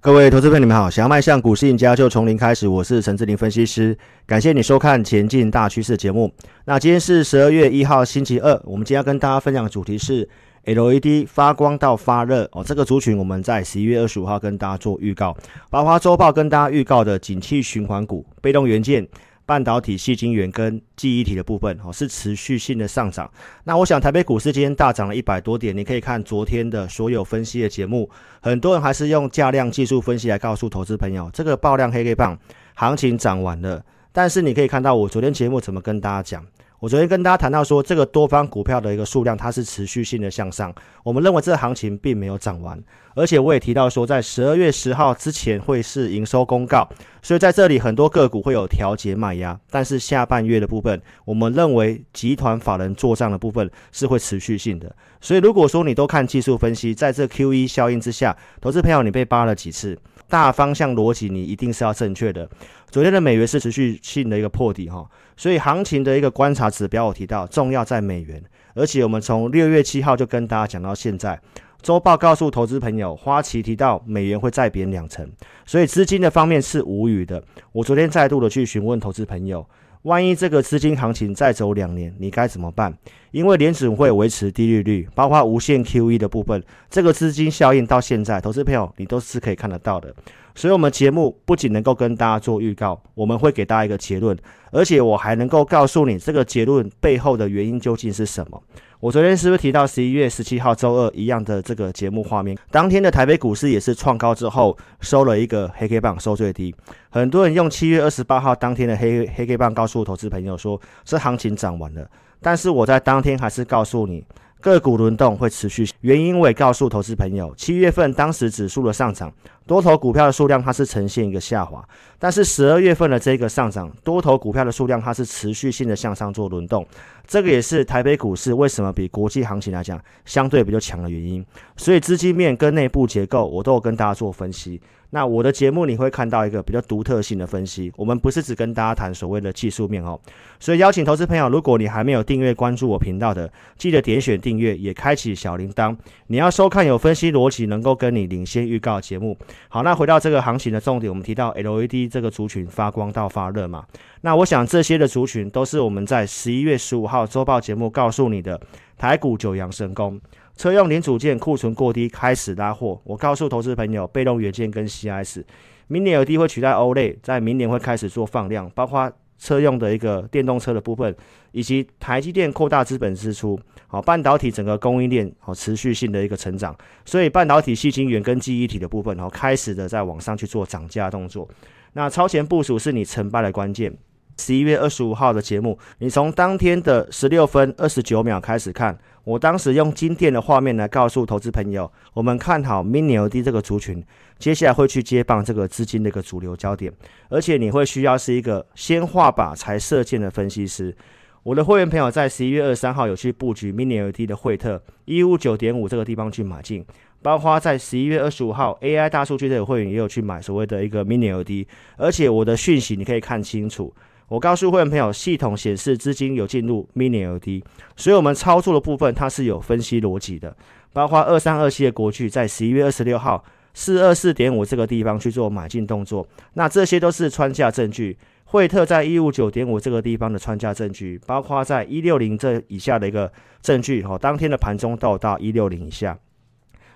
各位投资朋友，你们好！想要迈向股市赢家，就从零开始。我是陈志霖分析师，感谢你收看《前进大趋势》节目。那今天是十二月一号，星期二。我们今天要跟大家分享的主题是 LED 发光到发热哦。这个族群我们在十一月二十五号跟大家做预告，包括周报跟大家预告的景气循环股、被动元件。半导体、细晶圆跟记忆体的部分哦，是持续性的上涨。那我想台北股市今天大涨了一百多点，你可以看昨天的所有分析的节目，很多人还是用价量技术分析来告诉投资朋友，这个爆量黑 K 棒行情涨完了。但是你可以看到我昨天节目怎么跟大家讲。我昨天跟大家谈到说，这个多方股票的一个数量，它是持续性的向上。我们认为这个行情并没有涨完，而且我也提到说，在十二月十号之前会是营收公告，所以在这里很多个股会有调节卖压。但是下半月的部分，我们认为集团法人做账的部分是会持续性的。所以如果说你都看技术分析，在这 QE 效应之下，投资朋友你被扒了几次？大方向逻辑你一定是要正确的。昨天的美元是持续性的一个破底哈，所以行情的一个观察指标我提到重要在美元，而且我们从六月七号就跟大家讲到现在，周报告诉投资朋友，花旗提到美元会再贬两成，所以资金的方面是无语的。我昨天再度的去询问投资朋友。万一这个资金行情再走两年，你该怎么办？因为联准会维持低利率，包括无限 QE 的部分，这个资金效应到现在，投资朋友你都是可以看得到的。所以，我们节目不仅能够跟大家做预告，我们会给大家一个结论，而且我还能够告诉你这个结论背后的原因究竟是什么。我昨天是不是提到十一月十七号周二一样的这个节目画面？当天的台北股市也是创高之后收了一个黑 K 棒，收最低。很多人用七月二十八号当天的黑黑 K 棒告诉投资朋友说，这行情涨完了。但是我在当天还是告诉你。个股轮动会持续，原因我也告诉投资朋友，七月份当时指数的上涨，多头股票的数量它是呈现一个下滑，但是十二月份的这个上涨，多头股票的数量它是持续性的向上做轮动，这个也是台北股市为什么比国际行情来讲相对比较强的原因，所以资金面跟内部结构我都有跟大家做分析。那我的节目你会看到一个比较独特性的分析，我们不是只跟大家谈所谓的技术面哦，所以邀请投资朋友，如果你还没有订阅关注我频道的，记得点选订阅，也开启小铃铛，你要收看有分析逻辑，能够跟你领先预告节目。好，那回到这个行情的重点，我们提到 LED 这个族群发光到发热嘛，那我想这些的族群都是我们在十一月十五号周报节目告诉你的台股九阳神功。车用零组件库存过低，开始拉货。我告诉投资朋友，被动元件跟 CIS，明年 LED 会取代 OLED，在明年会开始做放量，包括车用的一个电动车的部分，以及台积电扩大资本支出，好，半导体整个供应链好持续性的一个成长，所以半导体矽晶圆跟记忆体的部分，好开始的在往上去做涨价动作。那超前部署是你成败的关键。十一月二十五号的节目，你从当天的十六分二十九秒开始看。我当时用金电的画面来告诉投资朋友，我们看好 MINILD 这个族群，接下来会去接棒这个资金的一个主流焦点，而且你会需要是一个先画靶才射箭的分析师。我的会员朋友在十一月二十三号有去布局 MINILD 的惠特一五九点五这个地方去买进，包括在十一月二十五号 AI 大数据的会员也有去买所谓的一个 MINILD 而且我的讯息你可以看清楚。我告诉会员朋友，系统显示资金有进入 Mini LED，所以我们操作的部分它是有分析逻辑的，包括二三二七的国巨在十一月二十六号四二四点五这个地方去做买进动作，那这些都是穿价证据。惠特在一五九点五这个地方的穿价证据，包括在一六零这以下的一个证据，哦，当天的盘中到到一六零以下，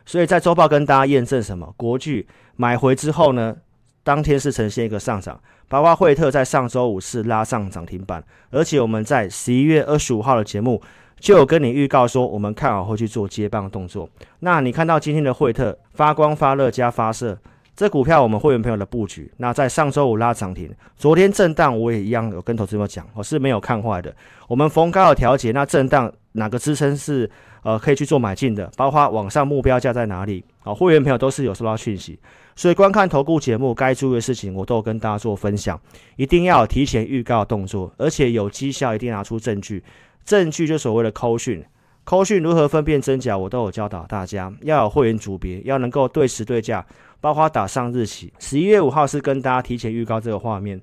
所以在周报跟大家验证什么？国巨买回之后呢，当天是呈现一个上涨。包括惠特在上周五是拉上涨停板，而且我们在十一月二十五号的节目就有跟你预告说，我们看好会去做接棒动作。那你看到今天的惠特发光发热加发射，这股票我们会员朋友的布局，那在上周五拉涨停，昨天震荡我也一样有跟投资朋友讲，我是没有看坏的。我们逢高的调节，那震荡哪个支撑是呃可以去做买进的？包括往上目标价在哪里？好，会员朋友都是有收到讯息。所以观看投顾节目该注意的事情，我都有跟大家做分享。一定要提前预告动作，而且有绩效，一定拿出证据。证据就所谓的扣讯，扣讯如何分辨真假，我都有教导大家。要有会员组别，要能够对时对价，包括打上日期。十一月五号是跟大家提前预告这个画面。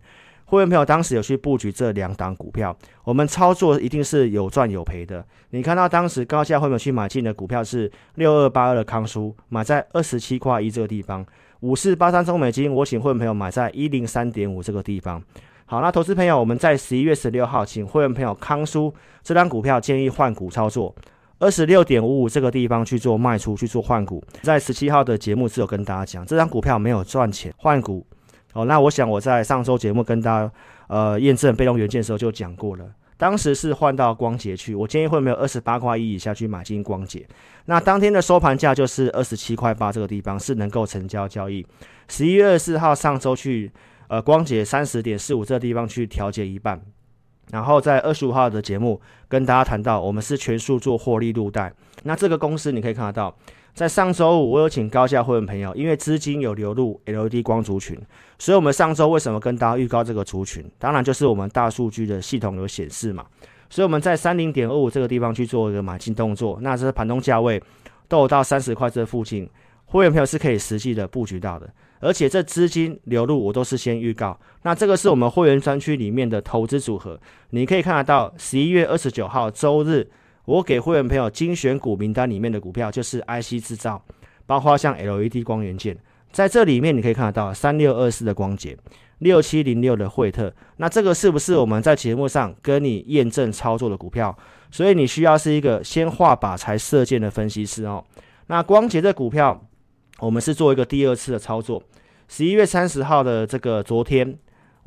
会员朋友当时有去布局这两档股票，我们操作一定是有赚有赔的。你看到当时高价会员去买进的股票是六二八二的康舒，买在二十七块一这个地方。五四八三中美金，我请会员朋友买在一零三点五这个地方。好，那投资朋友，我们在十一月十六号，请会员朋友康叔这张股票建议换股操作，二十六点五五这个地方去做卖出去做换股。在十七号的节目是有跟大家讲，这张股票没有赚钱，换股。哦，那我想我在上周节目跟大家呃验证被动元件的时候就讲过了，当时是换到光頡去，我建议会没有二十八块一以下去买进光頡。那当天的收盘价就是二十七块八这个地方是能够成交交易。十一月二十四号上周去。呃，光頡三十点四五这个地方去调节一半，然后在二十五号的节目跟大家谈到，我们是全数做获利入袋。那这个公司你可以看得到，在上周五我有请高价会员朋友，因为资金有流入 LED 光族群，所以我们上周为什么跟大家预告这个族群？当然就是我们大数据的系统有显示嘛，所以我们在三零点二五这个地方去做一个买进动作，那这盘中价位都有到三十块这附近，会员朋友是可以实际的布局到的。而且这资金流入我都是先预告，那这个是我们会员专区里面的投资组合，你可以看得到，十一月二十九号周日，我给会员朋友精选股名单里面的股票就是 IC 制造，包括像 LED 光元件，在这里面你可以看得到三六二四的光頡，六七零六的惠特，那这个是不是我们在节目上跟你验证操作的股票？所以你需要是一个先画靶才射箭的分析师哦。那光頡的股票。我们是做一个第二次的操作，十一月三十号的这个昨天，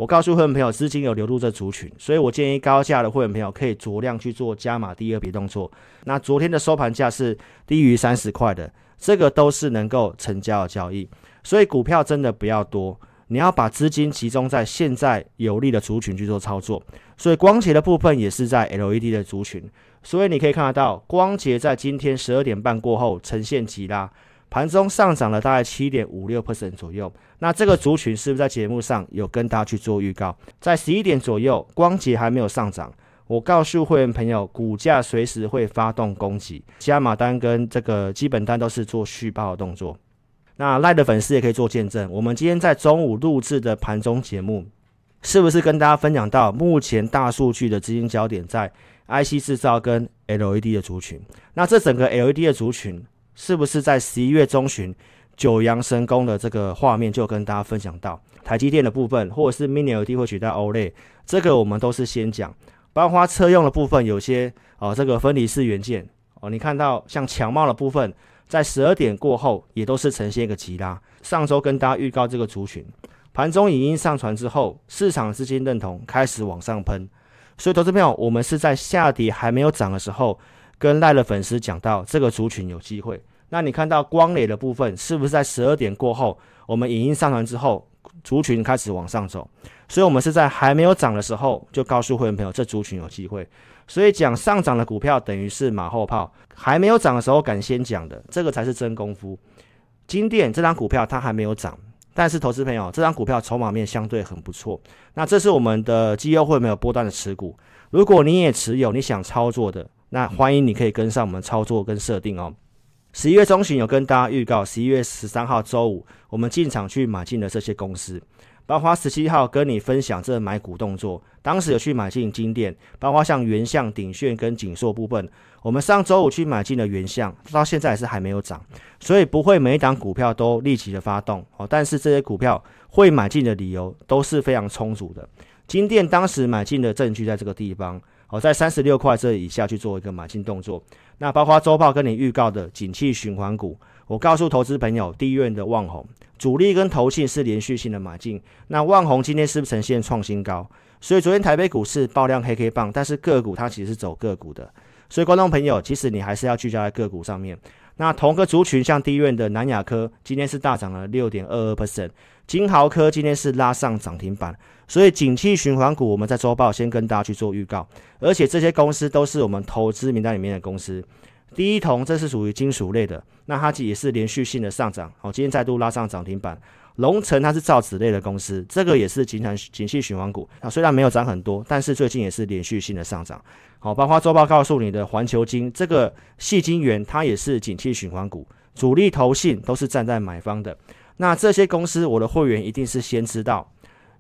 我告诉会员朋友资金有流入这族群，所以我建议高价的会员朋友可以酌量去做加码第二笔动作。那昨天的收盘价是低于三十块的，这个都是能够成交的交易。所以股票真的不要多，你要把资金集中在现在有利的族群去做操作。所以光頡的部分也是在 LED 的族群，所以你可以看得到光頡在今天十二点半过后呈现急拉。盘中上涨了大概七点五六 percent 左右，那这个族群是不是在节目上有跟大家去做预告？在十一点左右，光頡还没有上涨，我告诉会员朋友，股价随时会发动攻击，加码单跟这个基本单都是做续报的动作。那赖的粉丝也可以做见证，我们今天在中午录制的盘中节目，是不是跟大家分享到目前大数据的资金焦点在 IC 制造跟 LED 的族群？那这整个 LED 的族群。是不是在十一月中旬九阳神功的这个画面就跟大家分享到台积电的部分，或者是 Mini LED 会取代 OLED，这个我们都是先讲。包括车用的部分，有些哦这个分离式元件哦，你看到像强茂的部分，在十二点过后也都是呈现一个急拉。上周跟大家预告这个族群，盘中影音上传之后，市场资金认同开始往上喷，所以投资朋友，我们是在下跌还没有涨的时候，跟赖的粉丝讲到这个族群有机会。那你看到光磊的部分是不是在十二点过后，我们影音上传之后，族群开始往上走？所以，我们是在还没有涨的时候就告诉会员朋友，这族群有机会。所以讲上涨的股票等于是马后炮，还没有涨的时候敢先讲的，这个才是真功夫。金店这张股票它还没有涨，但是投资朋友，这张股票筹码面相对很不错。那这是我们的绩优会没有波段的持股，如果你也持有，你想操作的，那欢迎你可以跟上我们操作跟设定哦。十一月中旬有跟大家预告，十一月十三号周五我们进场去买进的这些公司，包括十七号跟你分享这买股动作，当时有去买进金电，包括像原相、鼎炫跟景硕部分，我们上周五去买进了原相，到现在是还没有涨，所以不会每一档股票都立即的发动哦，但是这些股票会买进的理由都是非常充足的。金电当时买进的证据在这个地方。哦，在三十六块这以下去做一个买进动作。那包括周报跟你预告的景气循环股，我告诉投资朋友，第一院的旺宏主力跟投信是连续性的买进。那旺宏今天是不是呈现创新高？所以昨天台北股市爆量黑黑棒，但是个股它其实是走个股的。所以观众朋友，其实你还是要聚焦在个股上面。那同个族群，像第一院的南亚科今天是大涨了六点二二 percent，金豪科今天是拉上涨停板。所以，景气循环股，我们在周报先跟大家去做预告，而且这些公司都是我们投资名单里面的公司。第一铜，这是属于金属类的，那它也是连续性的上涨，好，今天再度拉上涨停板。龙城它是造纸类的公司，这个也是景产景气循环股，啊，虽然没有涨很多，但是最近也是连续性的上涨。好，包括周报告诉你的环球金，这个细金源它也是景气循环股，主力投信都是站在买方的。那这些公司，我的会员一定是先知道。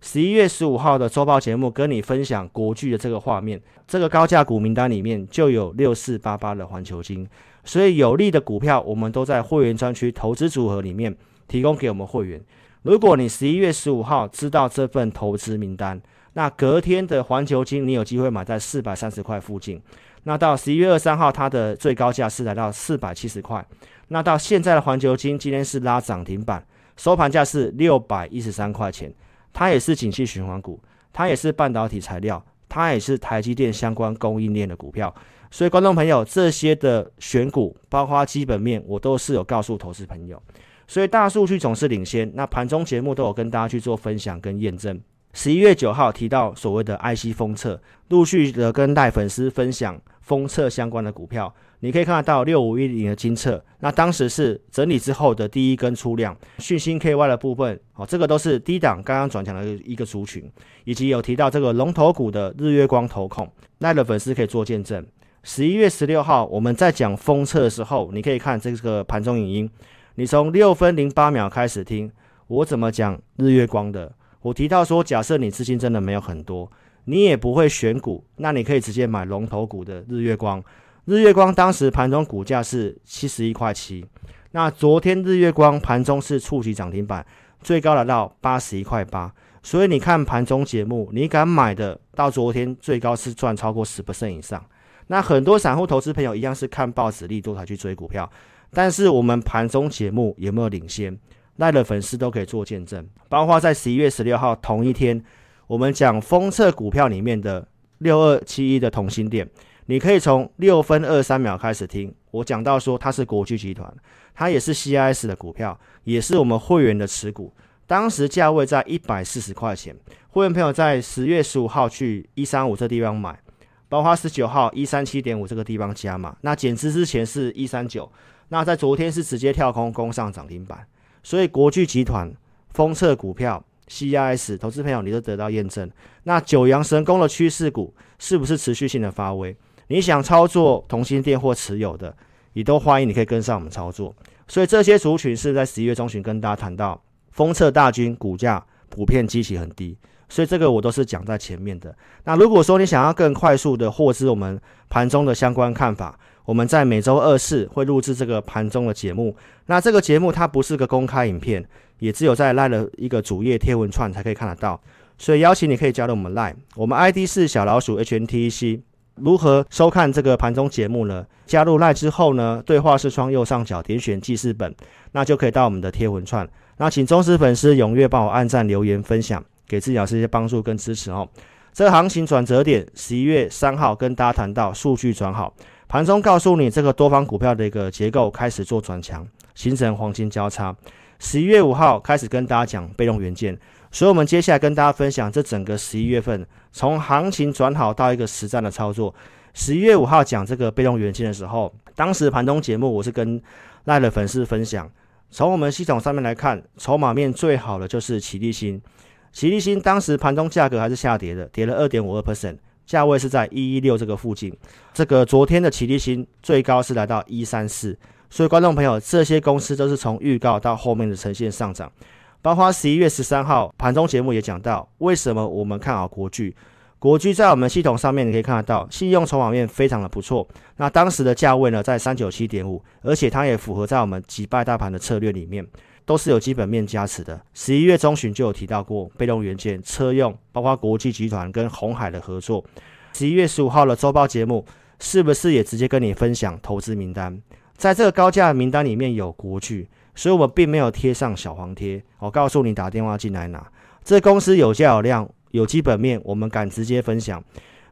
十一月十五号的周报节目，跟你分享国巨的这个画面，这个高价股名单里面就有六四八八的环球金，所以有利的股票，我们都在会员专区投资组合里面提供给我们会员。如果你十一月十五号知道这份投资名单，那隔天的环球金你有机会买在四百三十块附近。那到十一月二三号，它的最高价是来到四百七十块。那到现在的环球金今天是拉涨停板，收盘价是六百一十三块钱。它也是景气循环股，它也是半导体材料，它也是台积电相关供应链的股票。所以，观众朋友，这些的选股，包括基本面，我都是有告诉投资朋友。所以大数据总是领先，那盘中节目都有跟大家去做分享跟验证。十一月九号提到所谓的 IC 封测，陆续的跟带粉丝分享封测相关的股票，你可以看得到六五一零的精测，那当时是整理之后的第一根出量，讯芯 KY 的部分，哦，这个都是低档刚刚转强的一个族群，以及有提到这个龙头股的日月光投控，那的粉丝可以做见证。十一月十六号我们在讲封测的时候，你可以看这个盘中影音。你从六分零八秒开始听我怎么讲日月光的。我提到说，假设你资金真的没有很多，你也不会选股，那你可以直接买龙头股的日月光。日月光当时盘中股价是七十一块七，那昨天日月光盘中是触及涨停板，最高来到八十一块八。所以你看盘中节目，你敢买的，到昨天最高是赚超过十 percent 以上。那很多散户投资朋友一样是看报纸利多才去追股票。但是我们盘中节目有没有领先？赖的粉丝都可以做见证，包括在十一月十六号同一天，我们讲封测股票里面的六二七一的同欣电，你可以从六分二三秒开始听，我讲到说它是国巨集团，它也是 CIS 的股票，也是我们会员的持股，当时价位在一百四十块钱，会员朋友在十月十五号去一三五这地方买，包括十九号一三七点五这个地方加码，那减资之前是一三九。那在昨天是直接跳空攻上涨停板，所以国巨集团封测股票 CIS 投资朋友你都得到验证。那九阳神功的趋势股是不是持续性的发威？你想操作同心电或持有的，你都欢迎你可以跟上我们操作。所以这些族群是在十一月中旬跟大家谈到，封测大军股价普遍基期很低，所以这个我都是讲在前面的。那如果说你想要更快速的获知我们盘中的相关看法。我们在每周二四会录制这个盘中的节目，那这个节目它不是个公开影片，也只有在 LINE 的一个主页贴文串才可以看得到，所以邀请你可以加入我们 LINE，我们 ID 是小老鼠 HNTEC。如何收看这个盘中节目呢？加入 LINE 之后呢，对话视窗右上角点选记事本，那就可以到我们的贴文串。那请忠实粉丝踊跃帮我按赞、留言、分享，给自己老师一些帮助跟支持哦。这个行情转折点，十一月三号跟大家谈到数据转好。盘中告诉你，这个多方股票的一个结构开始做转强，形成黄金交叉。十一月五号开始跟大家讲被动元件，所以我们接下来跟大家分享这整个十一月份从行情转好到一个实战的操作。十一月五号讲这个被动元件的时候，当时盘中节目我是跟赖的粉丝分享，从我们系统上面来看，筹码面最好的就是奇力新，奇力新当时盘中价格还是下跌的，跌了二点五二 percent。价位是在一一六这个附近，这个昨天的奇力新最高是来到一三四，所以观众朋友，这些公司都是从预告到后面的呈现上涨，包括十一月十三号盘中节目也讲到，为什么我们看好国巨？国巨在我们系统上面你可以看得到，信用筹码面非常的不错，那当时的价位呢在三九七点五，而且它也符合在我们击败大盘的策略里面。都是有基本面加持的。十一月中旬就有提到过被动元件、车用，包括国际集团跟鸿海的合作。十一月十五号的周报节目，是不是也直接跟你分享投资名单？在这个高价名单里面有国巨，所以我们并没有贴上小黄贴。我告诉你，打电话进来拿。这公司有价有量，有基本面，我们敢直接分享。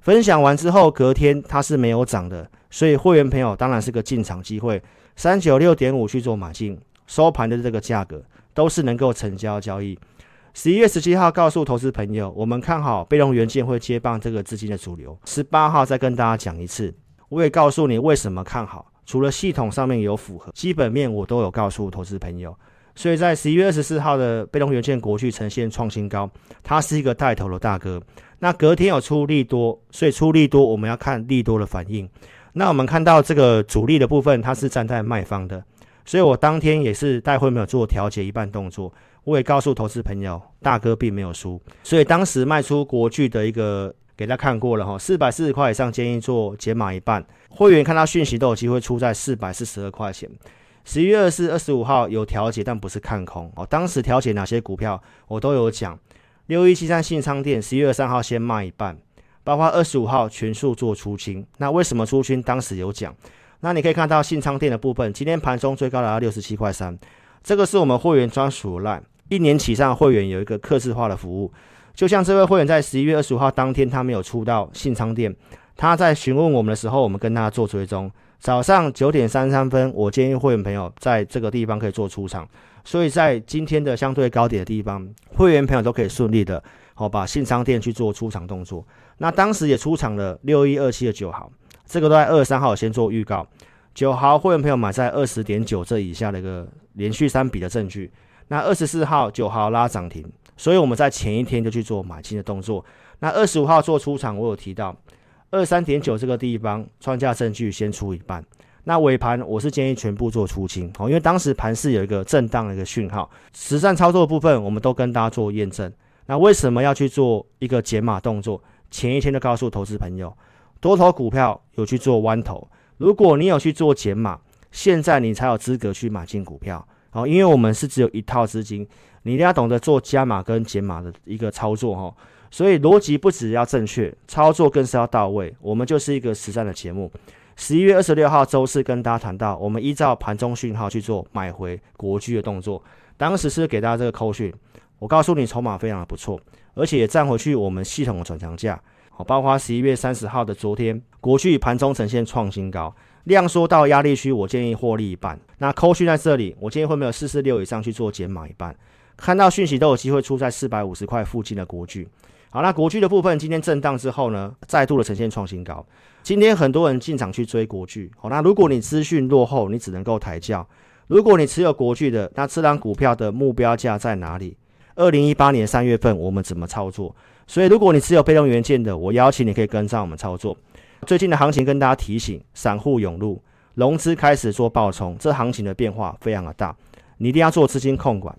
分享完之后，隔天它是没有涨的，所以会员朋友当然是个进场机会。三九六点五去做买进。收盘的这个价格都是能够成交交易。十一月十七号告诉投资朋友，我们看好被动元件会接棒这个资金的主流。十八号再跟大家讲一次，我也告诉你为什么看好。除了系统上面有符合基本面，我都有告诉投资朋友。所以在十一月二十四号的被动元件国巨呈现创新高，它是一个带头的大哥。那隔天有出利多，所以出利多我们要看利多的反应。那我们看到这个主力的部分，它是站在卖方的。所以我当天也是待会没有做调节一半动作，我也告诉投资朋友，大哥并没有输。所以当时卖出国巨的一个给他看过了哈，四百四十块以上建议做减码一半。会员看到讯息都有机会出在四百四十二块钱。十一月二四、二十五号有调节，但不是看空哦。当时调节哪些股票，我都有讲。六一七三信昌电，十一月三号先卖一半，包括二十五号全数做出清。那为什么出清？当时有讲。那你可以看到信昌店的部分，今天盘中最高来到六十七块三，这个是我们会员专属 LINE，一年起上会员有一个客制化的服务。就像这位会员在十一月二十五号当天，他没有出到信昌店，他在询问我们的时候，我们跟他做追踪。早上九点三十三分，我建议会员朋友在这个地方可以做出场。所以在今天的相对高点的地方，会员朋友都可以顺利的，好把信昌店去做出场动作。那当时也出场了六一二七的九号，这个都在二十三号先做预告。九号会员朋友买在二十点九这以下的一个连续三笔的证据。那二十四号九号拉涨停，所以我们在前一天就去做买进的动作。那二十五号做出场，我有提到二三点九这个地方创价证据先出一半。那尾盘我是建议全部做出清，哦，因为当时盘势有一个震荡的一个讯号，实战操作的部分我们都跟大家做验证。那为什么要去做一个减码动作？前一天就告诉投资朋友，多头股票有去做弯头，如果你有去做减码，现在你才有资格去买进股票，哦，因为我们是只有一套资金，你一定要懂得做加码跟减码的一个操作，哈，所以逻辑不只要正确，操作更是要到位。我们就是一个实战的节目。十一月二十六号周四跟大家谈到，我们依照盘中讯号去做买回国巨的动作。当时是给大家这个扣讯，我告诉你筹码非常的不错，而且也站回去我们系统的转强价。包括十一月三十号的昨天，国巨盘中呈现创新高，量缩到压力区，我建议获利一半。那扣讯在这里，我建议会没有四四六以上去做减码一半。看到讯息都有机会出在四百五十块附近的国巨。好，那国巨的部分今天震荡之后呢，再度的呈现创新高。今天很多人进场去追国巨，好，那如果你资讯落后，你只能够抬轿。如果你持有国巨的，那这档股票的目标价在哪里？二零一八年三月份我们怎么操作？所以如果你持有被动元件的，我邀请你可以跟上我们操作。最近的行情跟大家提醒，散户涌入，融资开始做爆冲，这行情的变化非常的大，你一定要做资金控管。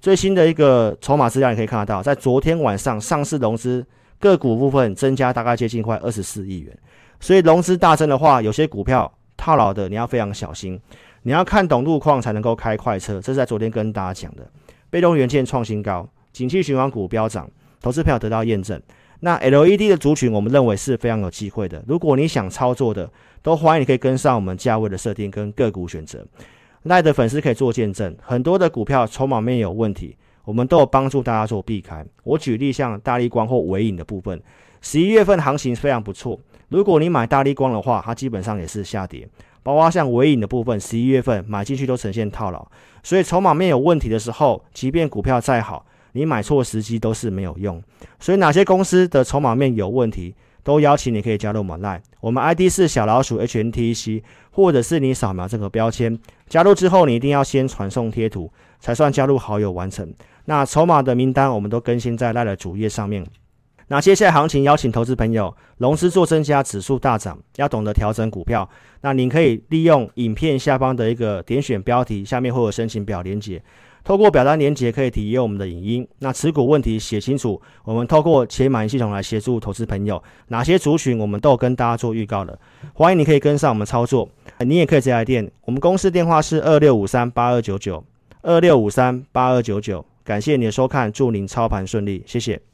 最新的一个筹码资料，你可以看得到，在昨天晚上上市融资个股部分增加大概接近快二十四亿元，所以融资大增的话，有些股票套牢的你要非常小心，你要看懂路况才能够开快车。这是在昨天跟大家讲的，被动元件创新高，景气循环股飙涨，投资票得到验证。那 LED 的族群，我们认为是非常有机会的。如果你想操作的，都欢迎你可以跟上我们价位的设定跟个股选择。赖的粉丝可以做见证，很多的股票筹码面有问题，我们都有帮助大家做避开。我举例像大立光或纬颖的部分，十一月份行情非常不错。如果你买大立光的话，它基本上也是下跌。包括像纬颖的部分，十一月份买进去都呈现套牢。所以筹码面有问题的时候，即便股票再好，你买错时机都是没有用。所以哪些公司的筹码面有问题？都邀请你可以加入我们 Line，我们 ID 是小老鼠 HNTC，或者是你扫描这个标签加入之后，你一定要先传送贴图，才算加入好友完成。那筹码的名单我们都更新在 Line 的主页上面。那接下来行情邀请投资朋友，融资做增加，指数大涨，要懂得调整股票。那您可以利用影片下方的一个点选标题，下面会有申请表连接。透过表单连接可以体验我们的影音，那持股问题写清楚，我们透过且满系统来协助投资朋友。哪些族群我们都有跟大家做预告的，欢迎你可以跟上我们操作，你也可以直接来电，我们公司电话是二六五三八二九九二六五三八二九九。感谢你的收看，祝您操盘顺利，谢谢。